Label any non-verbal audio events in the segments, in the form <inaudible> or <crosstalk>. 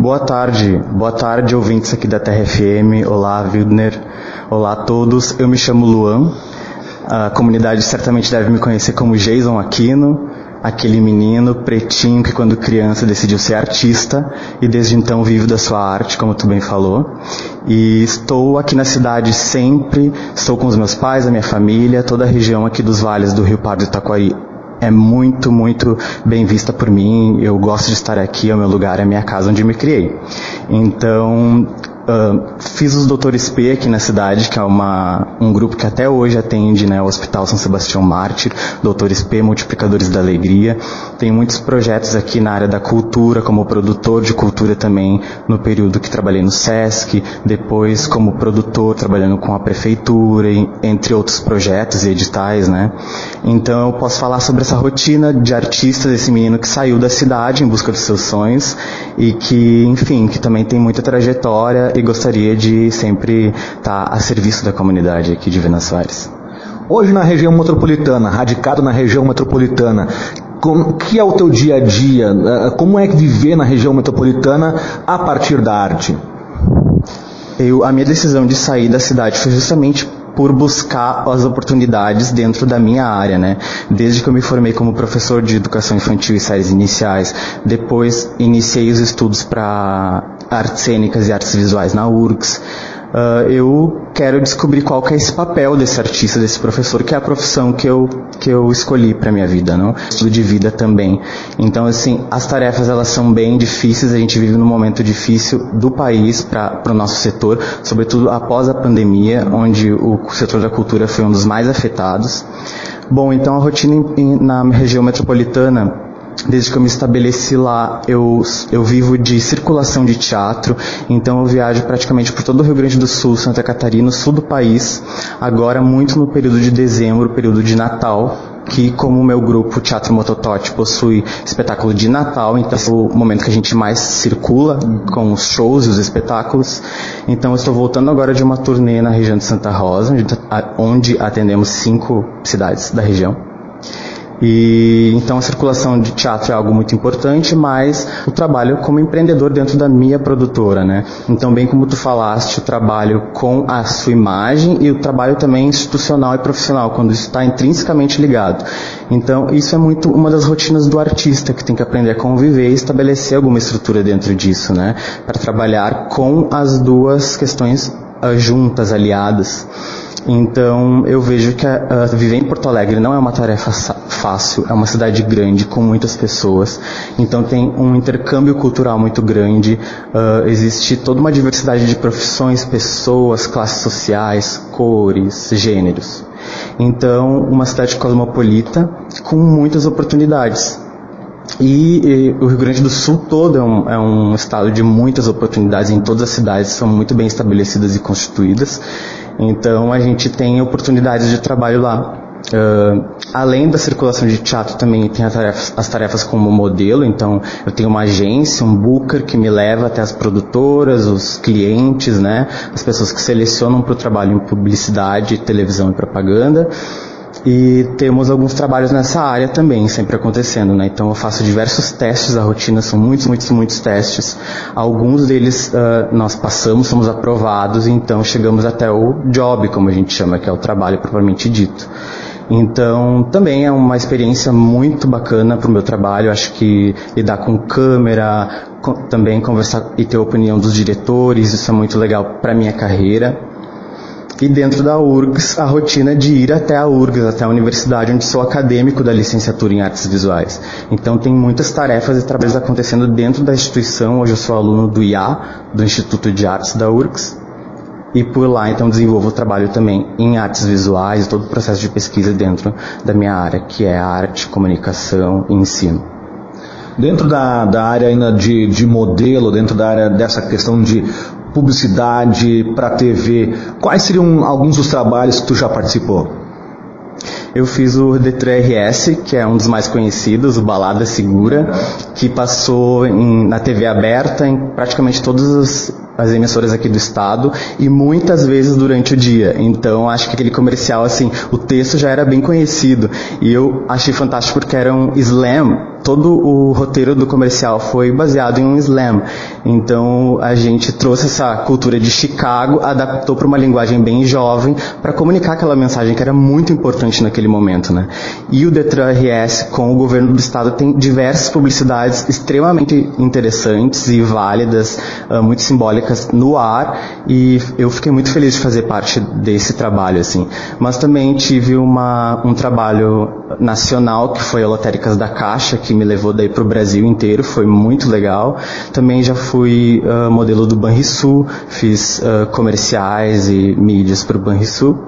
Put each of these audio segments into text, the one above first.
Boa tarde, boa tarde ouvintes aqui da Terra FM. Olá, Wildner. Olá a todos. Eu me chamo Luan. A comunidade certamente deve me conhecer como Jason Aquino, aquele menino pretinho que quando criança decidiu ser artista e desde então vive da sua arte, como tu bem falou. E estou aqui na cidade sempre, estou com os meus pais, a minha família, toda a região aqui dos vales do Rio Pardo e Taquari é muito, muito bem vista por mim. Eu gosto de estar aqui, é o meu lugar, é a minha casa onde me criei. Então, Fiz os Doutores P aqui na cidade, que é uma, um grupo que até hoje atende né, o Hospital São Sebastião Mártir, Doutores P, Multiplicadores da Alegria. Tem muitos projetos aqui na área da cultura, como produtor de cultura também, no período que trabalhei no SESC, depois como produtor, trabalhando com a prefeitura, entre outros projetos e editais, né. Então eu posso falar sobre essa rotina de artista desse menino que saiu da cidade em busca dos seus sonhos e que, enfim, que também tem muita trajetória e gostaria de sempre estar a serviço da comunidade aqui de Venâncio Soares. Hoje na região metropolitana, radicado na região metropolitana, como que é o teu dia a dia? Eh, como é que viver na região metropolitana a partir da arte? Eu, a minha decisão de sair da cidade foi justamente por buscar as oportunidades dentro da minha área, né? Desde que eu me formei como professor de educação infantil e séries iniciais, depois iniciei os estudos para artes cênicas e artes visuais na URGS. Uh, eu quero descobrir qual que é esse papel desse artista, desse professor, que é a profissão que eu, que eu escolhi para minha vida, não? Estudo de vida também. Então, assim, as tarefas elas são bem difíceis, a gente vive num momento difícil do país para o nosso setor, sobretudo após a pandemia, onde o setor da cultura foi um dos mais afetados. Bom, então a rotina em, na região metropolitana Desde que eu me estabeleci lá, eu, eu vivo de circulação de teatro, então eu viajo praticamente por todo o Rio Grande do Sul, Santa Catarina, sul do país, agora muito no período de dezembro, período de Natal, que como o meu grupo Teatro Mototote possui espetáculo de Natal, então é o momento que a gente mais circula com os shows e os espetáculos. Então estou voltando agora de uma turnê na região de Santa Rosa, onde atendemos cinco cidades da região. E então a circulação de teatro é algo muito importante, mas o trabalho como empreendedor dentro da minha produtora, né? Então, bem como tu falaste, o trabalho com a sua imagem e o trabalho também institucional e profissional, quando isso está intrinsecamente ligado. Então, isso é muito uma das rotinas do artista que tem que aprender a conviver e estabelecer alguma estrutura dentro disso, né? Para trabalhar com as duas questões uh, juntas, aliadas. Então eu vejo que viver em Porto Alegre não é uma tarefa fácil, é uma cidade grande com muitas pessoas, então tem um intercâmbio cultural muito grande, uh, existe toda uma diversidade de profissões, pessoas, classes sociais, cores, gêneros. Então, uma cidade cosmopolita com muitas oportunidades. E, e, o Rio Grande do Sul todo é um, é um, estado de muitas oportunidades, em todas as cidades são muito bem estabelecidas e constituídas. Então a gente tem oportunidades de trabalho lá. Uh, além da circulação de teatro, também tem as tarefas, as tarefas, como modelo. Então, eu tenho uma agência, um booker que me leva até as produtoras, os clientes, né, as pessoas que selecionam para o trabalho em publicidade, televisão e propaganda. E temos alguns trabalhos nessa área também, sempre acontecendo, né? Então eu faço diversos testes, a rotina são muitos, muitos, muitos testes. Alguns deles uh, nós passamos, somos aprovados, então chegamos até o job, como a gente chama, que é o trabalho propriamente dito. Então, também é uma experiência muito bacana para o meu trabalho. Acho que lidar com câmera, com, também conversar e ter a opinião dos diretores, isso é muito legal para minha carreira. E dentro da URGS, a rotina de ir até a URGS, até a universidade, onde sou acadêmico da licenciatura em artes visuais. Então tem muitas tarefas e trabalhos acontecendo dentro da instituição. Hoje eu sou aluno do IA, do Instituto de Artes da URGS. E por lá, então, desenvolvo trabalho também em artes visuais, todo o processo de pesquisa dentro da minha área, que é arte, comunicação e ensino. Dentro da, da área ainda de, de modelo, dentro da área dessa questão de publicidade para TV, quais seriam alguns dos trabalhos que tu já participou? Eu fiz o D3RS, que é um dos mais conhecidos, o Balada Segura, que passou em, na TV aberta em praticamente todas as, as, emissoras aqui do estado e muitas vezes durante o dia. Então acho que aquele comercial, assim, o texto já era bem conhecido e eu achei fantástico porque era um slam todo o roteiro do comercial foi baseado em um slam. Então a gente trouxe essa cultura de Chicago, adaptou para uma linguagem bem jovem para comunicar aquela mensagem que era muito importante naquele momento, né? E o Detran RS com o governo do estado tem diversas publicidades extremamente interessantes e válidas, uh, muito simbólicas no ar e eu fiquei muito feliz de fazer parte desse trabalho assim. Mas também tive uma, um trabalho nacional que foi a Lotéricas da Caixa que me levou daí para o Brasil inteiro, foi muito legal. Também já fui uh, modelo do Banrisul, fiz uh, comerciais e mídias para o Banrisul.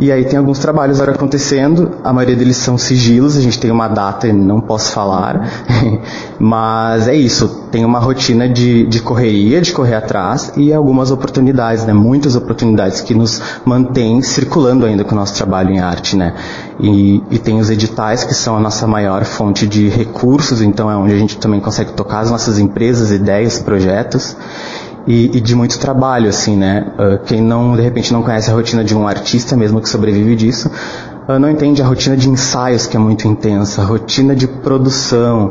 E aí tem alguns trabalhos agora acontecendo, a maioria deles são sigilos, a gente tem uma data e não posso falar, <laughs> mas é isso, tem uma rotina de, de correria, de correr atrás e algumas oportunidades, né, muitas oportunidades que nos mantêm circulando ainda com o nosso trabalho em arte, né, e, e tem os editais que são a nossa maior fonte de recursos, então é onde a gente também consegue tocar as nossas empresas, ideias, projetos, e, e, de muito trabalho, assim, né? Uh, quem não, de repente, não conhece a rotina de um artista, mesmo que sobrevive disso, uh, não entende a rotina de ensaios, que é muito intensa, a rotina de produção,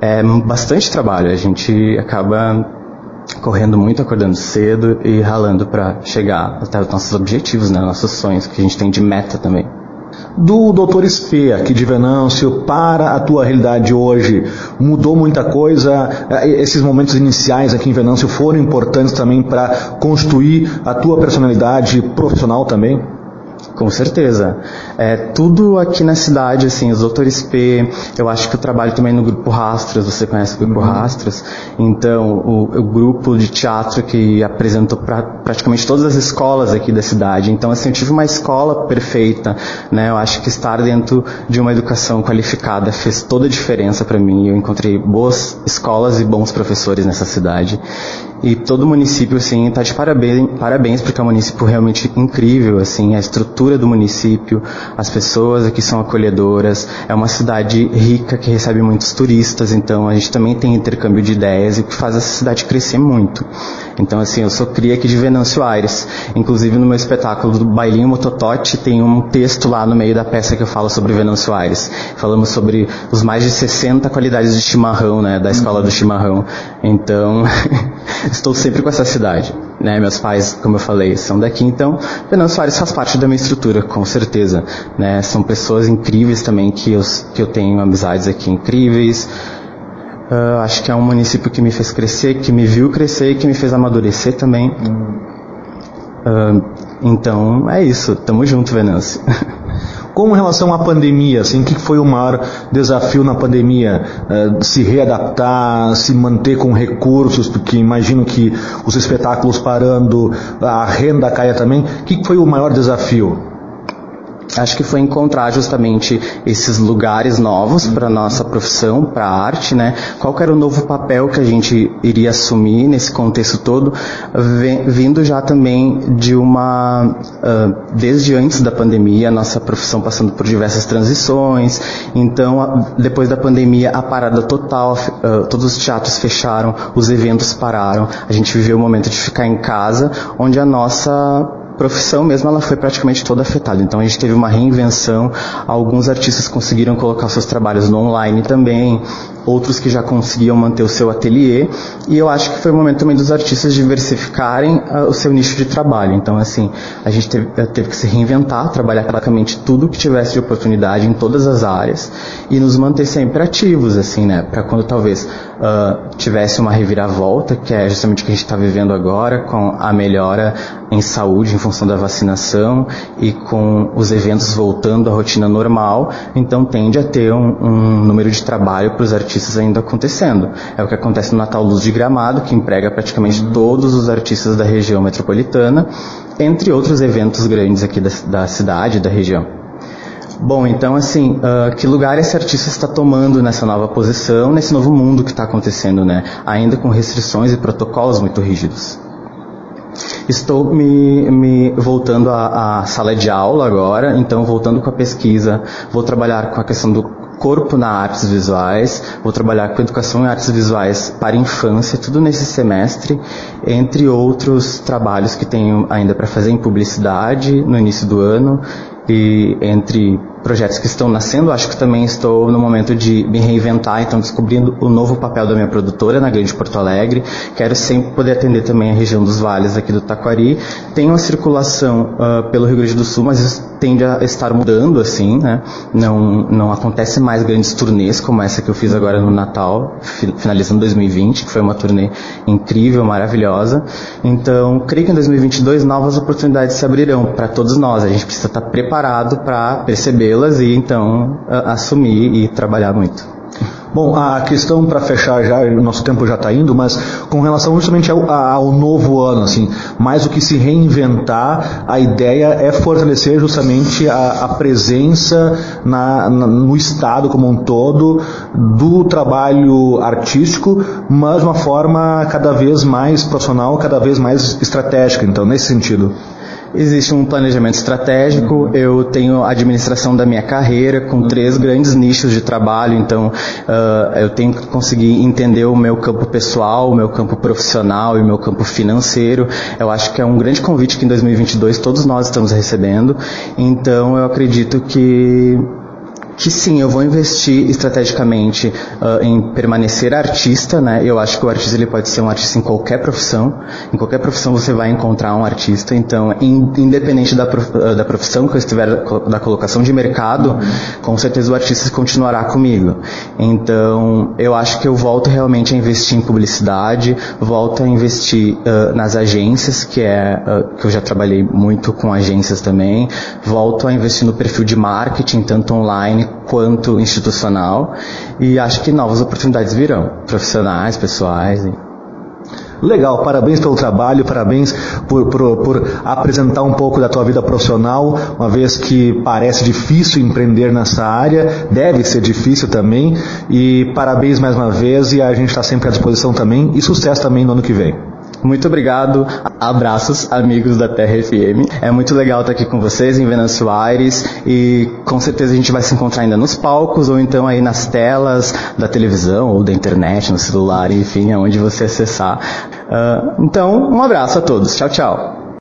é bastante trabalho. A gente acaba correndo muito, acordando cedo e ralando para chegar até os nossos objetivos, né? Nossos sonhos, que a gente tem de meta também do Dr. Spê aqui de Venâncio para a tua realidade hoje? Mudou muita coisa? Eh, esses momentos iniciais aqui em Venâncio foram importantes também para construir a tua personalidade profissional também? Com certeza. É, tudo aqui na cidade, assim, os doutores P, eu acho que eu trabalho também no Grupo Rastros, você conhece o Grupo uhum. Rastros? Então, o, o, grupo de teatro que apresentou pra, praticamente todas as escolas aqui da cidade. Então, assim, eu tive uma escola perfeita, né? Eu acho que estar dentro de uma educação qualificada fez toda a diferença para mim. Eu encontrei boas escolas e bons professores nessa cidade. E todo o município, assim, está de parabéns, parabéns porque é um município realmente incrível, assim, a estrutura do município, as pessoas aqui são acolhedoras, é uma cidade rica que recebe muitos turistas, então a gente também tem intercâmbio de ideias e que faz essa cidade crescer muito. Então, assim, eu sou cria aqui de Venâncio Aires. Inclusive, no meu espetáculo do Bailinho Mototote, tem um texto lá no meio da peça que eu falo sobre Venâncio Aires. Falamos sobre os mais de 60 qualidades de chimarrão, né, da escola do chimarrão. Então, <laughs> estou sempre com essa cidade. Né? Meus pais, como eu falei, são daqui, então Venâncio Aires faz parte da minha estrutura, com certeza. Né? São pessoas incríveis também que eu, que eu tenho amizades aqui incríveis. Uh, acho que é um município que me fez crescer, que me viu crescer e que me fez amadurecer também. Uh, então é isso, tamo junto, Venâncio. <laughs> Com relação à pandemia, assim, o que foi o maior desafio na pandemia? Uh, se readaptar, se manter com recursos, porque imagino que os espetáculos parando, a renda caia também. O que foi o maior desafio? Acho que foi encontrar justamente esses lugares novos para nossa profissão, para a arte, né? Qual era o novo papel que a gente iria assumir nesse contexto todo, vindo já também de uma uh, desde antes da pandemia, nossa profissão passando por diversas transições. Então, depois da pandemia, a parada total, uh, todos os teatros fecharam, os eventos pararam. A gente viveu o momento de ficar em casa, onde a nossa profissão mesmo ela foi praticamente toda afetada. Então a gente teve uma reinvenção, alguns artistas conseguiram colocar seus trabalhos no online também, outros que já conseguiam manter o seu ateliê, e eu acho que foi o momento também dos artistas diversificarem uh, o seu nicho de trabalho. Então, assim, a gente teve, eh, teve que se reinventar, trabalhar praticamente tudo que tivesse de oportunidade em todas as áreas e nos manter sempre ativos, assim, né, para quando talvez uh, tivesse uma reviravolta, que é justamente o que a gente está vivendo agora, com a melhora em saúde em função da vacinação e com os eventos voltando à rotina normal, então tende a ter um, um número de trabalho para os artistas artistas ainda acontecendo. É o que acontece no Natal Luz de Gramado, que emprega praticamente todos os artistas da região metropolitana, entre outros eventos grandes aqui da, da cidade, da região. Bom, então assim, uh, que lugar esse artista está tomando nessa nova posição, nesse novo mundo que está acontecendo, né? Ainda com restrições e protocolos muito rígidos. Estou me, me voltando à, à, sala de aula agora, então voltando com a pesquisa, vou trabalhar com a questão do corpo na artes visuais, vou trabalhar com educação em artes visuais para infância, tudo nesse semestre, entre outros trabalhos que tenho ainda para fazer em publicidade no início do ano e entre projetos que estão nascendo. Acho que também estou no momento de me reinventar, então descobrindo o novo papel da minha produtora na Grande Porto Alegre. Quero sempre poder atender também a região dos vales aqui do Taquari. Tenho uma circulação uh, pelo Rio Grande do Sul, mas isso tende a estar mudando, assim, né? Não, não acontece mais grandes turnês como essa que eu fiz agora no Natal, finalizando 2020, que foi uma turnê incrível, maravilhosa. Então, creio que em 2022 novas oportunidades se abrirão para todos nós. A gente precisa estar preparado para percebê-las e então assumir e trabalhar muito. Bom, a questão para fechar já, o nosso tempo já está indo, mas com relação justamente ao, ao, novo ano, assim, mais do que se reinventar, a ideia é fortalecer justamente a, a presença na, na, no Estado como um todo do trabalho artístico, mas de uma forma cada vez mais profissional, cada vez mais estratégica. Então, nesse sentido. Existe um planejamento estratégico, eu tenho a administração da minha carreira com três grandes nichos de trabalho, então uh, eu tenho que conseguir entender o meu campo pessoal, o meu campo profissional e o meu campo financeiro. Eu acho que é um grande convite que em 2022 todos nós estamos recebendo, então eu acredito que que sim, eu vou investir estrategicamente uh, em permanecer artista, né? Eu acho que o artista ele pode ser um artista em qualquer profissão. Em qualquer profissão você vai encontrar um artista. Então, in, independente da, prof, uh, da profissão que eu estiver, da colocação de mercado, uhum. com certeza o artista continuará comigo. Então, eu acho que eu volto realmente a investir em publicidade, volto a investir uh, nas agências, que é que eu já trabalhei muito com agências também, volto a investir no perfil de marketing, tanto online quanto institucional e acho que novas oportunidades virão, profissionais, pessoais. Legal, parabéns pelo trabalho, parabéns por, por, por, apresentar um pouco da tua vida profissional, uma vez que parece difícil empreender nessa área, deve ser difícil também, e parabéns mais uma vez e a gente está sempre à disposição também, e sucesso também no ano que vem. Muito obrigado. Abraços, amigos da Terra FM. É muito legal estar aqui com vocês em Venâncio Aires e com certeza a gente vai se encontrar ainda nos palcos ou então aí nas telas da televisão ou da internet, no celular, enfim, aonde você acessar. Uh, então, um abraço a todos. Tchau, tchau.